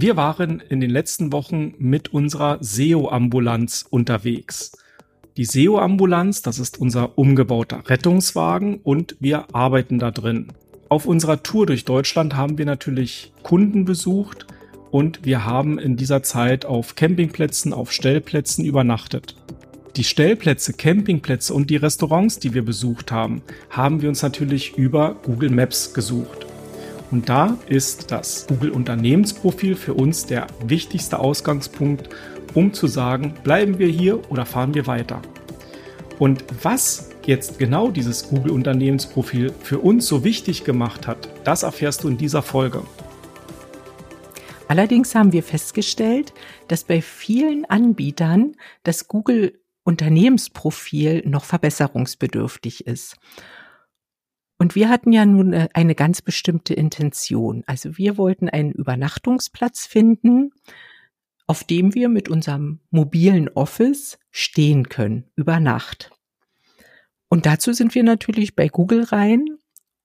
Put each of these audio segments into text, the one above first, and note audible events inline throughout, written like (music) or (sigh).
Wir waren in den letzten Wochen mit unserer SEO-Ambulanz unterwegs. Die SEO-Ambulanz, das ist unser umgebauter Rettungswagen und wir arbeiten da drin. Auf unserer Tour durch Deutschland haben wir natürlich Kunden besucht und wir haben in dieser Zeit auf Campingplätzen, auf Stellplätzen übernachtet. Die Stellplätze, Campingplätze und die Restaurants, die wir besucht haben, haben wir uns natürlich über Google Maps gesucht. Und da ist das Google Unternehmensprofil für uns der wichtigste Ausgangspunkt, um zu sagen, bleiben wir hier oder fahren wir weiter. Und was jetzt genau dieses Google Unternehmensprofil für uns so wichtig gemacht hat, das erfährst du in dieser Folge. Allerdings haben wir festgestellt, dass bei vielen Anbietern das Google Unternehmensprofil noch verbesserungsbedürftig ist. Und wir hatten ja nun äh, eine ganz bestimmte Intention. Also wir wollten einen Übernachtungsplatz finden, auf dem wir mit unserem mobilen Office stehen können über Nacht. Und dazu sind wir natürlich bei Google rein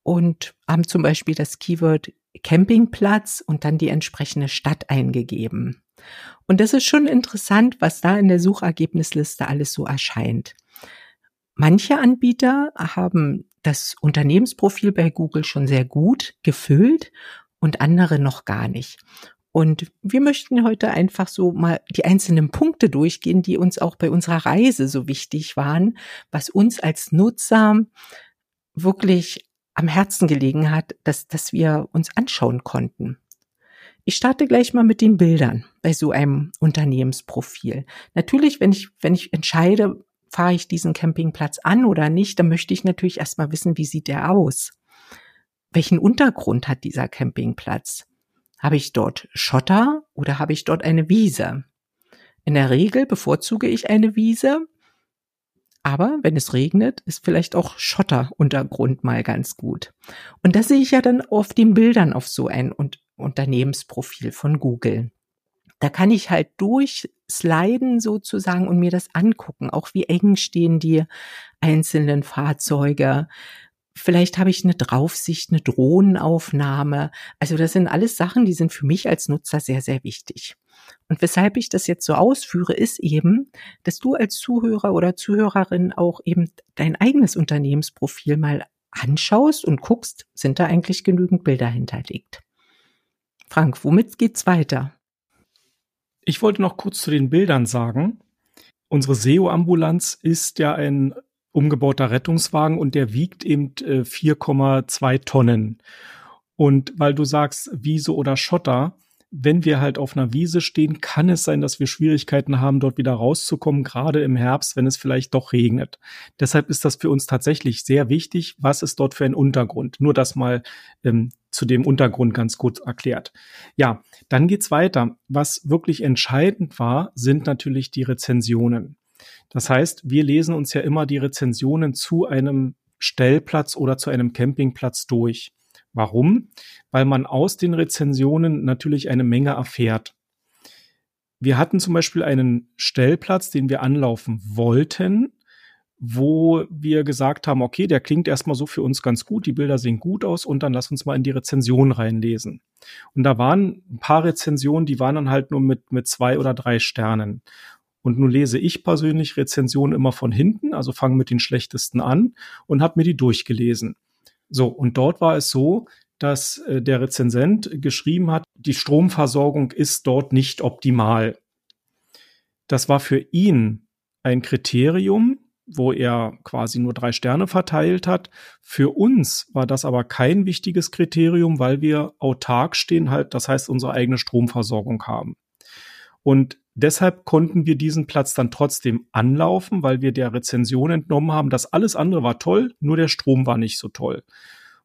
und haben zum Beispiel das Keyword Campingplatz und dann die entsprechende Stadt eingegeben. Und das ist schon interessant, was da in der Suchergebnisliste alles so erscheint. Manche Anbieter haben das Unternehmensprofil bei Google schon sehr gut gefüllt und andere noch gar nicht. Und wir möchten heute einfach so mal die einzelnen Punkte durchgehen, die uns auch bei unserer Reise so wichtig waren, was uns als Nutzer wirklich am Herzen gelegen hat, dass, dass wir uns anschauen konnten. Ich starte gleich mal mit den Bildern bei so einem Unternehmensprofil. Natürlich, wenn ich, wenn ich entscheide, fahre ich diesen Campingplatz an oder nicht, dann möchte ich natürlich erstmal wissen, wie sieht der aus? Welchen Untergrund hat dieser Campingplatz? Habe ich dort Schotter oder habe ich dort eine Wiese? In der Regel bevorzuge ich eine Wiese, aber wenn es regnet, ist vielleicht auch Schotteruntergrund mal ganz gut. Und das sehe ich ja dann auf den Bildern auf so ein Unternehmensprofil von Google da kann ich halt durchsliden sozusagen und mir das angucken, auch wie eng stehen die einzelnen Fahrzeuge. Vielleicht habe ich eine Draufsicht, eine Drohnenaufnahme. Also das sind alles Sachen, die sind für mich als Nutzer sehr, sehr wichtig. Und weshalb ich das jetzt so ausführe, ist eben, dass du als Zuhörer oder Zuhörerin auch eben dein eigenes Unternehmensprofil mal anschaust und guckst, sind da eigentlich genügend Bilder hinterlegt. Frank, womit geht's weiter? Ich wollte noch kurz zu den Bildern sagen. Unsere SEO-Ambulanz ist ja ein umgebauter Rettungswagen und der wiegt eben 4,2 äh, Tonnen. Und weil du sagst, Wiese oder Schotter, wenn wir halt auf einer Wiese stehen, kann es sein, dass wir Schwierigkeiten haben, dort wieder rauszukommen, gerade im Herbst, wenn es vielleicht doch regnet. Deshalb ist das für uns tatsächlich sehr wichtig. Was ist dort für ein Untergrund? Nur das mal ähm, zu dem Untergrund ganz kurz erklärt. Ja, dann geht's weiter. Was wirklich entscheidend war, sind natürlich die Rezensionen. Das heißt, wir lesen uns ja immer die Rezensionen zu einem Stellplatz oder zu einem Campingplatz durch. Warum? Weil man aus den Rezensionen natürlich eine Menge erfährt. Wir hatten zum Beispiel einen Stellplatz, den wir anlaufen wollten, wo wir gesagt haben, okay, der klingt erstmal so für uns ganz gut, die Bilder sehen gut aus und dann lass uns mal in die Rezension reinlesen. Und da waren ein paar Rezensionen, die waren dann halt nur mit, mit zwei oder drei Sternen. Und nun lese ich persönlich Rezensionen immer von hinten, also fange mit den schlechtesten an und habe mir die durchgelesen. So, und dort war es so, dass äh, der Rezensent geschrieben hat, die Stromversorgung ist dort nicht optimal. Das war für ihn ein Kriterium, wo er quasi nur drei Sterne verteilt hat. Für uns war das aber kein wichtiges Kriterium, weil wir autark stehen halt, das heißt unsere eigene Stromversorgung haben. Und deshalb konnten wir diesen Platz dann trotzdem anlaufen, weil wir der Rezension entnommen haben, dass alles andere war toll, nur der Strom war nicht so toll.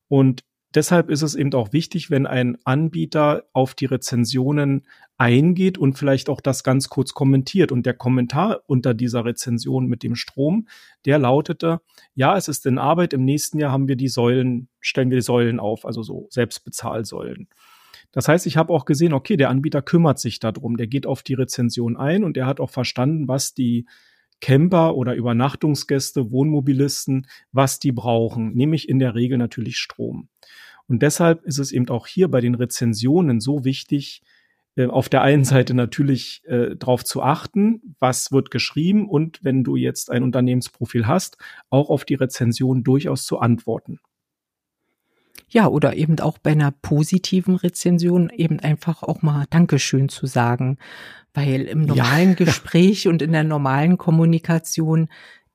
Und deshalb ist es eben auch wichtig, wenn ein Anbieter auf die Rezensionen eingeht und vielleicht auch das ganz kurz kommentiert. Und der Kommentar unter dieser Rezension mit dem Strom, der lautete, ja, es ist in Arbeit, im nächsten Jahr haben wir die Säulen, stellen wir die Säulen auf, also so Selbstbezahlsäulen. Das heißt, ich habe auch gesehen, okay, der Anbieter kümmert sich darum, der geht auf die Rezension ein und der hat auch verstanden, was die Camper oder Übernachtungsgäste, Wohnmobilisten, was die brauchen, nämlich in der Regel natürlich Strom. Und deshalb ist es eben auch hier bei den Rezensionen so wichtig, äh, auf der einen Seite natürlich äh, darauf zu achten, was wird geschrieben und wenn du jetzt ein Unternehmensprofil hast, auch auf die Rezension durchaus zu antworten. Ja, oder eben auch bei einer positiven Rezension eben einfach auch mal Dankeschön zu sagen, weil im normalen ja. (laughs) Gespräch und in der normalen Kommunikation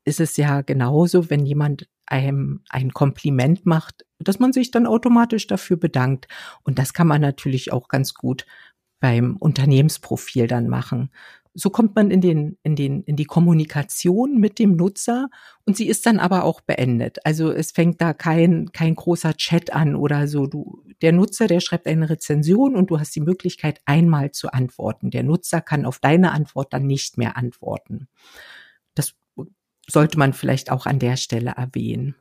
ist es ja genauso, wenn jemand einem ein Kompliment macht, dass man sich dann automatisch dafür bedankt. Und das kann man natürlich auch ganz gut beim Unternehmensprofil dann machen. So kommt man in den, in den, in die Kommunikation mit dem Nutzer und sie ist dann aber auch beendet. Also es fängt da kein, kein großer Chat an oder so. Du, der Nutzer, der schreibt eine Rezension und du hast die Möglichkeit, einmal zu antworten. Der Nutzer kann auf deine Antwort dann nicht mehr antworten. Das sollte man vielleicht auch an der Stelle erwähnen.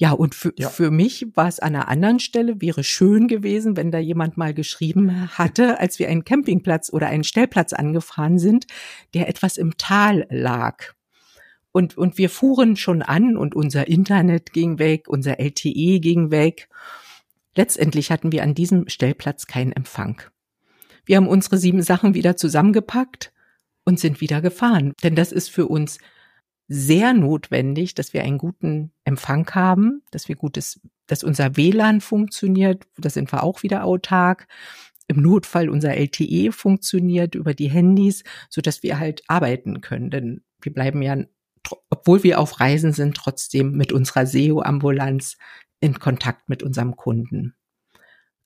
Ja, und für, ja. für mich war es an einer anderen Stelle, wäre schön gewesen, wenn da jemand mal geschrieben hatte, als wir einen Campingplatz oder einen Stellplatz angefahren sind, der etwas im Tal lag. Und, und wir fuhren schon an und unser Internet ging weg, unser LTE ging weg. Letztendlich hatten wir an diesem Stellplatz keinen Empfang. Wir haben unsere sieben Sachen wieder zusammengepackt und sind wieder gefahren. Denn das ist für uns sehr notwendig, dass wir einen guten Empfang haben, dass wir gutes, dass unser WLAN funktioniert, da sind wir auch wieder autark. Im Notfall unser LTE funktioniert über die Handys, so dass wir halt arbeiten können, denn wir bleiben ja, obwohl wir auf Reisen sind, trotzdem mit unserer SEO-Ambulanz in Kontakt mit unserem Kunden.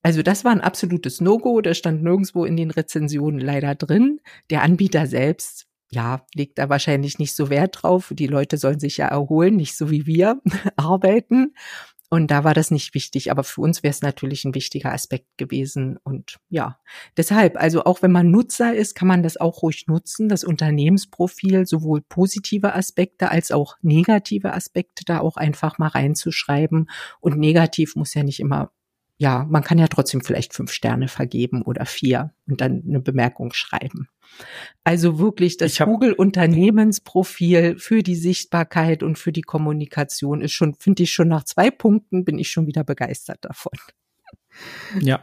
Also das war ein absolutes No-Go, das stand nirgendwo in den Rezensionen leider drin. Der Anbieter selbst ja, legt da wahrscheinlich nicht so Wert drauf. Die Leute sollen sich ja erholen, nicht so wie wir (laughs) arbeiten. Und da war das nicht wichtig, aber für uns wäre es natürlich ein wichtiger Aspekt gewesen. Und ja, deshalb, also auch wenn man Nutzer ist, kann man das auch ruhig nutzen, das Unternehmensprofil, sowohl positive Aspekte als auch negative Aspekte da auch einfach mal reinzuschreiben. Und negativ muss ja nicht immer ja, man kann ja trotzdem vielleicht fünf Sterne vergeben oder vier und dann eine Bemerkung schreiben. Also wirklich das Google-Unternehmensprofil für die Sichtbarkeit und für die Kommunikation ist schon, finde ich schon nach zwei Punkten bin ich schon wieder begeistert davon. Ja,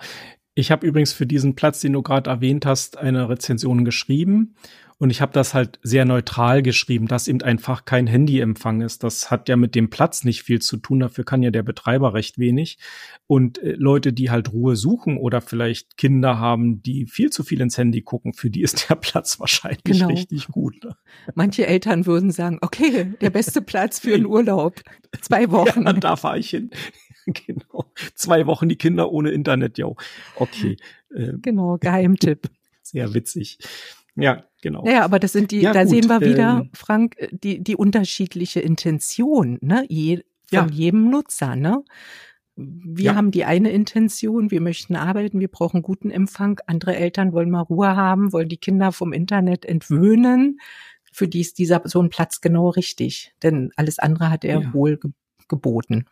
ich habe übrigens für diesen Platz, den du gerade erwähnt hast, eine Rezension geschrieben und ich habe das halt sehr neutral geschrieben, dass eben einfach kein Handyempfang ist. Das hat ja mit dem Platz nicht viel zu tun. Dafür kann ja der Betreiber recht wenig. Und äh, Leute, die halt Ruhe suchen oder vielleicht Kinder haben, die viel zu viel ins Handy gucken, für die ist der (laughs) Platz wahrscheinlich genau. richtig gut. Ne? Manche Eltern würden sagen, okay, der beste Platz für einen Urlaub. Zwei (laughs) Wochen. Ja, (laughs) da fahre ich hin. genau. Zwei Wochen die Kinder ohne Internet, jo. Okay. Ähm. Genau, Geheimtipp. Sehr witzig. Ja, genau. Ja, aber das sind die, ja, da gut, sehen wir wieder, ähm, Frank, die, die unterschiedliche Intention, ne, Je, von ja. jedem Nutzer, ne? Wir ja. haben die eine Intention, wir möchten arbeiten, wir brauchen guten Empfang. Andere Eltern wollen mal Ruhe haben, wollen die Kinder vom Internet entwöhnen. Für die ist dieser so ein Platz genau richtig, denn alles andere hat er wohl ge geboten.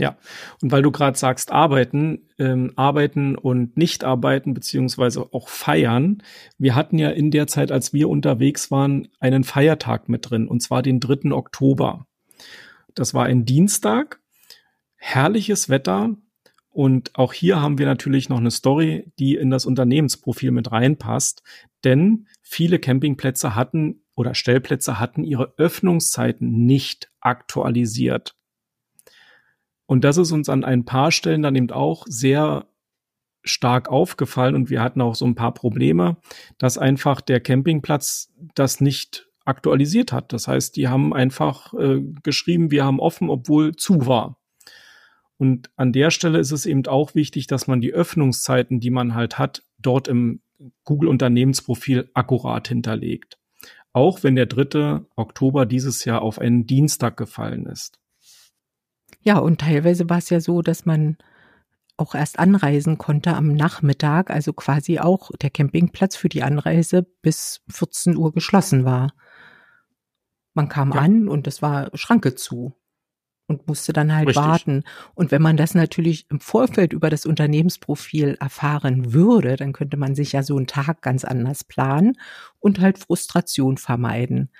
Ja, und weil du gerade sagst, arbeiten, ähm, arbeiten und nicht arbeiten, beziehungsweise auch feiern. Wir hatten ja in der Zeit, als wir unterwegs waren, einen Feiertag mit drin, und zwar den 3. Oktober. Das war ein Dienstag, herrliches Wetter. Und auch hier haben wir natürlich noch eine Story, die in das Unternehmensprofil mit reinpasst. Denn viele Campingplätze hatten oder Stellplätze hatten ihre Öffnungszeiten nicht aktualisiert. Und das ist uns an ein paar Stellen dann eben auch sehr stark aufgefallen und wir hatten auch so ein paar Probleme, dass einfach der Campingplatz das nicht aktualisiert hat. Das heißt, die haben einfach äh, geschrieben, wir haben offen, obwohl zu war. Und an der Stelle ist es eben auch wichtig, dass man die Öffnungszeiten, die man halt hat, dort im Google Unternehmensprofil akkurat hinterlegt. Auch wenn der 3. Oktober dieses Jahr auf einen Dienstag gefallen ist. Ja, und teilweise war es ja so, dass man auch erst anreisen konnte am Nachmittag, also quasi auch der Campingplatz für die Anreise bis 14 Uhr geschlossen war. Man kam ja. an und es war Schranke zu und musste dann halt Richtig. warten. Und wenn man das natürlich im Vorfeld über das Unternehmensprofil erfahren würde, dann könnte man sich ja so einen Tag ganz anders planen und halt Frustration vermeiden.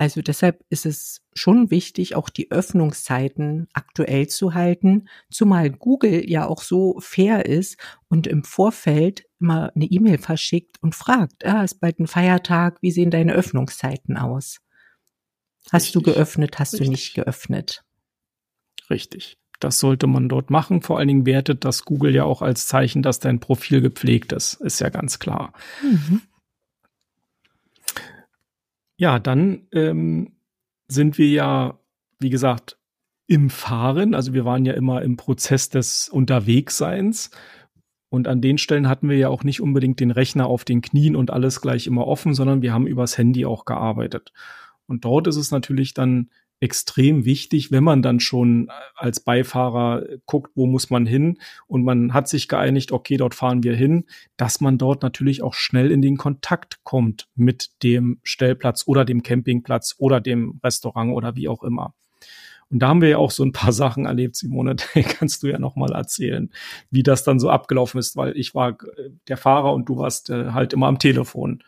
Also deshalb ist es schon wichtig, auch die Öffnungszeiten aktuell zu halten, zumal Google ja auch so fair ist und im Vorfeld immer eine E-Mail verschickt und fragt, ah, ist bald ein Feiertag, wie sehen deine Öffnungszeiten aus? Hast Richtig. du geöffnet, hast Richtig. du nicht geöffnet? Richtig. Das sollte man dort machen. Vor allen Dingen wertet das Google ja auch als Zeichen, dass dein Profil gepflegt ist. Ist ja ganz klar. Mhm. Ja, dann ähm, sind wir ja, wie gesagt, im Fahren. Also wir waren ja immer im Prozess des Unterwegsseins. Und an den Stellen hatten wir ja auch nicht unbedingt den Rechner auf den Knien und alles gleich immer offen, sondern wir haben übers Handy auch gearbeitet. Und dort ist es natürlich dann extrem wichtig, wenn man dann schon als Beifahrer guckt, wo muss man hin und man hat sich geeinigt, okay, dort fahren wir hin, dass man dort natürlich auch schnell in den Kontakt kommt mit dem Stellplatz oder dem Campingplatz oder dem Restaurant oder wie auch immer. Und da haben wir ja auch so ein paar (laughs) Sachen erlebt, Simone. (laughs) Da kannst du ja noch mal erzählen, wie das dann so abgelaufen ist, weil ich war äh, der Fahrer und du warst äh, halt immer am Telefon.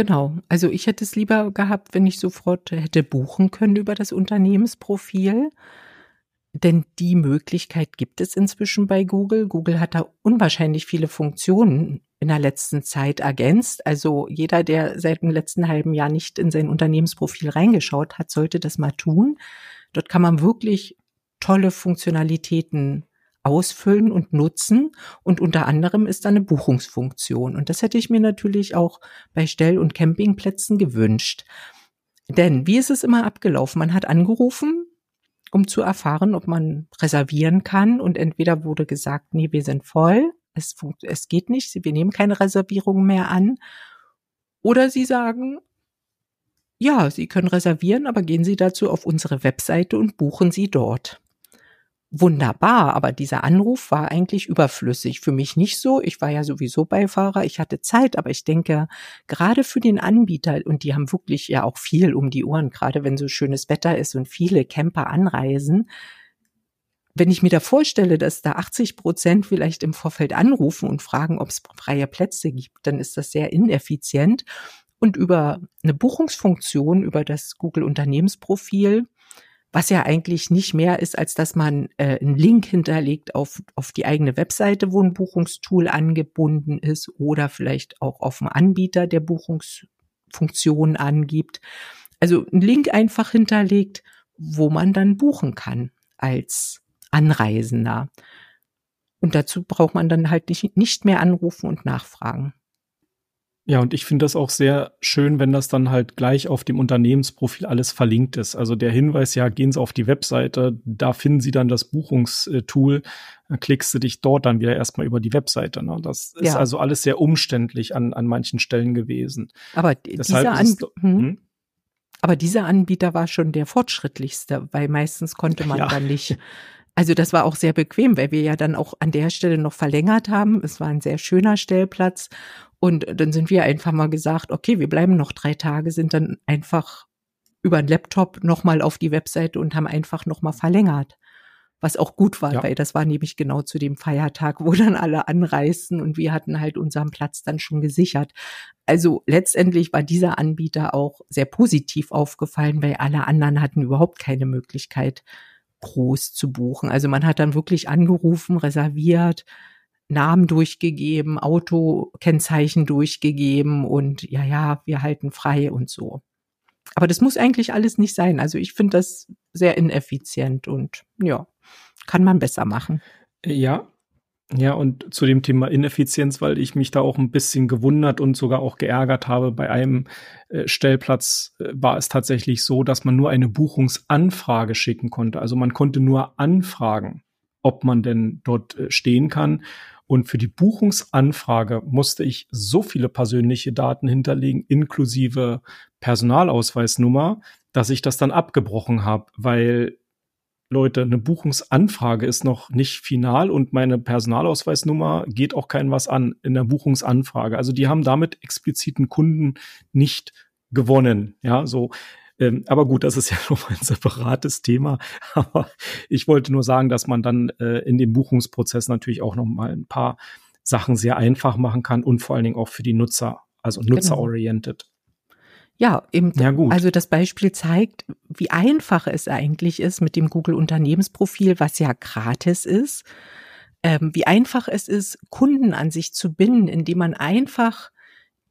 Genau. Also ich hätte es lieber gehabt, wenn ich sofort hätte buchen können über das Unternehmensprofil. Denn die Möglichkeit gibt es inzwischen bei Google. Google hat da unwahrscheinlich viele Funktionen in der letzten Zeit ergänzt. Also jeder, der seit dem letzten halben Jahr nicht in sein Unternehmensprofil reingeschaut hat, sollte das mal tun. Dort kann man wirklich tolle Funktionalitäten ausfüllen und nutzen. Und unter anderem ist da eine Buchungsfunktion. Und das hätte ich mir natürlich auch bei Stell- und Campingplätzen gewünscht. Denn wie ist es immer abgelaufen? Man hat angerufen, um zu erfahren, ob man reservieren kann. Und entweder wurde gesagt, nee, wir sind voll, es, es geht nicht, wir nehmen keine Reservierung mehr an. Oder sie sagen, ja, Sie können reservieren, aber gehen Sie dazu auf unsere Webseite und buchen Sie dort wunderbar, aber dieser Anruf war eigentlich überflüssig. Für mich nicht so. Ich war ja sowieso Beifahrer, ich hatte Zeit, aber ich denke, gerade für den Anbieter, und die haben wirklich ja auch viel um die Ohren, gerade wenn so schönes Wetter ist und viele Camper anreisen, wenn ich mir da vorstelle, dass da 80 Prozent vielleicht im Vorfeld anrufen und fragen, ob es freie Plätze gibt, dann ist das sehr ineffizient. Und über eine Buchungsfunktion, über das Google Unternehmensprofil, was ja eigentlich nicht mehr ist, als dass man äh, einen Link hinterlegt auf, auf die eigene Webseite, wo ein Buchungstool angebunden ist oder vielleicht auch auf einen Anbieter, der Buchungsfunktionen angibt. Also einen Link einfach hinterlegt, wo man dann buchen kann als Anreisender. Und dazu braucht man dann halt nicht, nicht mehr anrufen und nachfragen. Ja, und ich finde das auch sehr schön, wenn das dann halt gleich auf dem Unternehmensprofil alles verlinkt ist. Also der Hinweis, ja, gehen Sie auf die Webseite, da finden Sie dann das Buchungstool, dann klickst du dich dort dann wieder erstmal über die Webseite. Ne? Das ist also alles sehr umständlich an, an manchen Stellen gewesen. Aber dieser, An hm? hm? Aber dieser Anbieter war schon der fortschrittlichste, weil meistens konnte man ja. dann nicht (laughs) also das war auch sehr bequem, weil wir ja dann auch an der Stelle noch verlängert haben. Es war ein sehr schöner Stellplatz und dann sind wir einfach mal gesagt, okay, wir bleiben noch drei Tage, sind dann einfach über den Laptop nochmal auf die Webseite und haben einfach nochmal verlängert. Was auch gut war, ja. weil das war nämlich genau zu dem Feiertag, wo dann alle anreisten und wir hatten halt unseren Platz dann schon gesichert. Also letztendlich war dieser Anbieter auch sehr positiv aufgefallen, weil alle anderen hatten überhaupt keine Möglichkeit, groß zu buchen. Also man hat dann wirklich angerufen, reserviert, Namen durchgegeben, Autokennzeichen durchgegeben und ja, ja, wir halten frei und so. Aber das muss eigentlich alles nicht sein. Also ich finde das sehr ineffizient und ja, kann man besser machen. Ja, ja, und zu dem Thema Ineffizienz, weil ich mich da auch ein bisschen gewundert und sogar auch geärgert habe. Bei einem äh, Stellplatz äh, war es tatsächlich so, dass man nur eine Buchungsanfrage schicken konnte. Also man konnte nur anfragen, ob man denn dort äh, stehen kann. Und für die Buchungsanfrage musste ich so viele persönliche Daten hinterlegen, inklusive Personalausweisnummer, dass ich das dann abgebrochen habe, weil Leute, eine Buchungsanfrage ist noch nicht final und meine Personalausweisnummer geht auch kein was an in der Buchungsanfrage. Also die haben damit expliziten Kunden nicht gewonnen. Ja, so ähm, aber gut, das ist ja (laughs) noch ein separates Thema. (laughs) Aber ich wollte nur sagen, dass man dann äh, in dem Buchungsprozess natürlich auch noch mal ein paar Sachen sehr einfach machen kann und vor allen Dingen auch für die Nutzer, also genau. nutzeroriented. Ja, eben, ja, gut. also das Beispiel zeigt, wie einfach es eigentlich ist mit dem Google Unternehmensprofil, was ja gratis ist, ähm, wie einfach es ist, Kunden an sich zu binden, indem man einfach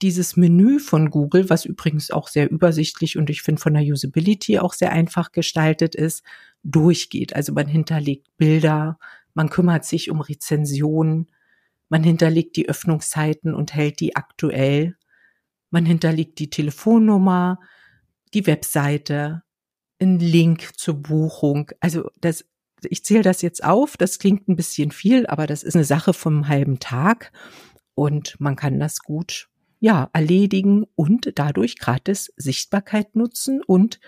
dieses Menü von Google, was übrigens auch sehr übersichtlich und ich finde von der Usability auch sehr einfach gestaltet ist, durchgeht. Also man hinterlegt Bilder, man kümmert sich um Rezensionen, man hinterlegt die Öffnungszeiten und hält die aktuell, man hinterlegt die Telefonnummer, die Webseite, einen Link zur Buchung. Also das, ich zähle das jetzt auf, das klingt ein bisschen viel, aber das ist eine Sache vom halben Tag und man kann das gut ja, erledigen und dadurch gratis Sichtbarkeit nutzen und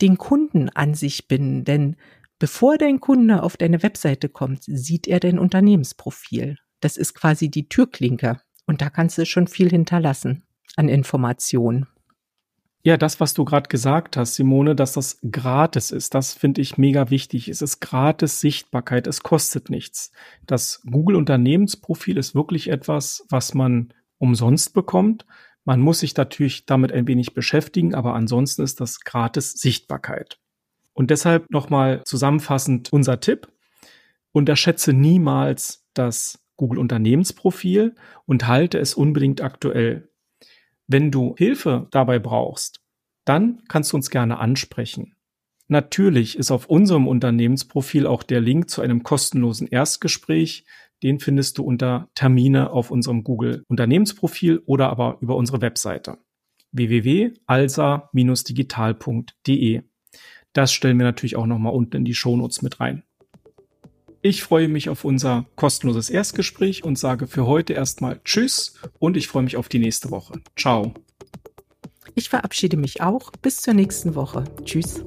den Kunden an sich binden. Denn bevor dein Kunde auf deine Webseite kommt, sieht er dein Unternehmensprofil. Das ist quasi die Türklinke. Und da kannst du schon viel hinterlassen an Informationen. Ja, das, was du gerade gesagt hast, Simone, dass das gratis ist, das finde ich mega wichtig. Es ist gratis Sichtbarkeit, es kostet nichts. Das Google Unternehmensprofil ist wirklich etwas, was man umsonst bekommt. Man muss sich natürlich damit ein wenig beschäftigen, aber ansonsten ist das gratis Sichtbarkeit. Und deshalb nochmal zusammenfassend unser Tipp. Unterschätze niemals das Google Unternehmensprofil und halte es unbedingt aktuell. Wenn du Hilfe dabei brauchst, dann kannst du uns gerne ansprechen. Natürlich ist auf unserem Unternehmensprofil auch der Link zu einem kostenlosen Erstgespräch, den findest du unter Termine auf unserem Google Unternehmensprofil oder aber über unsere Webseite www.alsa-digital.de. Das stellen wir natürlich auch nochmal unten in die Shownotes mit rein. Ich freue mich auf unser kostenloses Erstgespräch und sage für heute erstmal Tschüss und ich freue mich auf die nächste Woche. Ciao. Ich verabschiede mich auch. Bis zur nächsten Woche. Tschüss.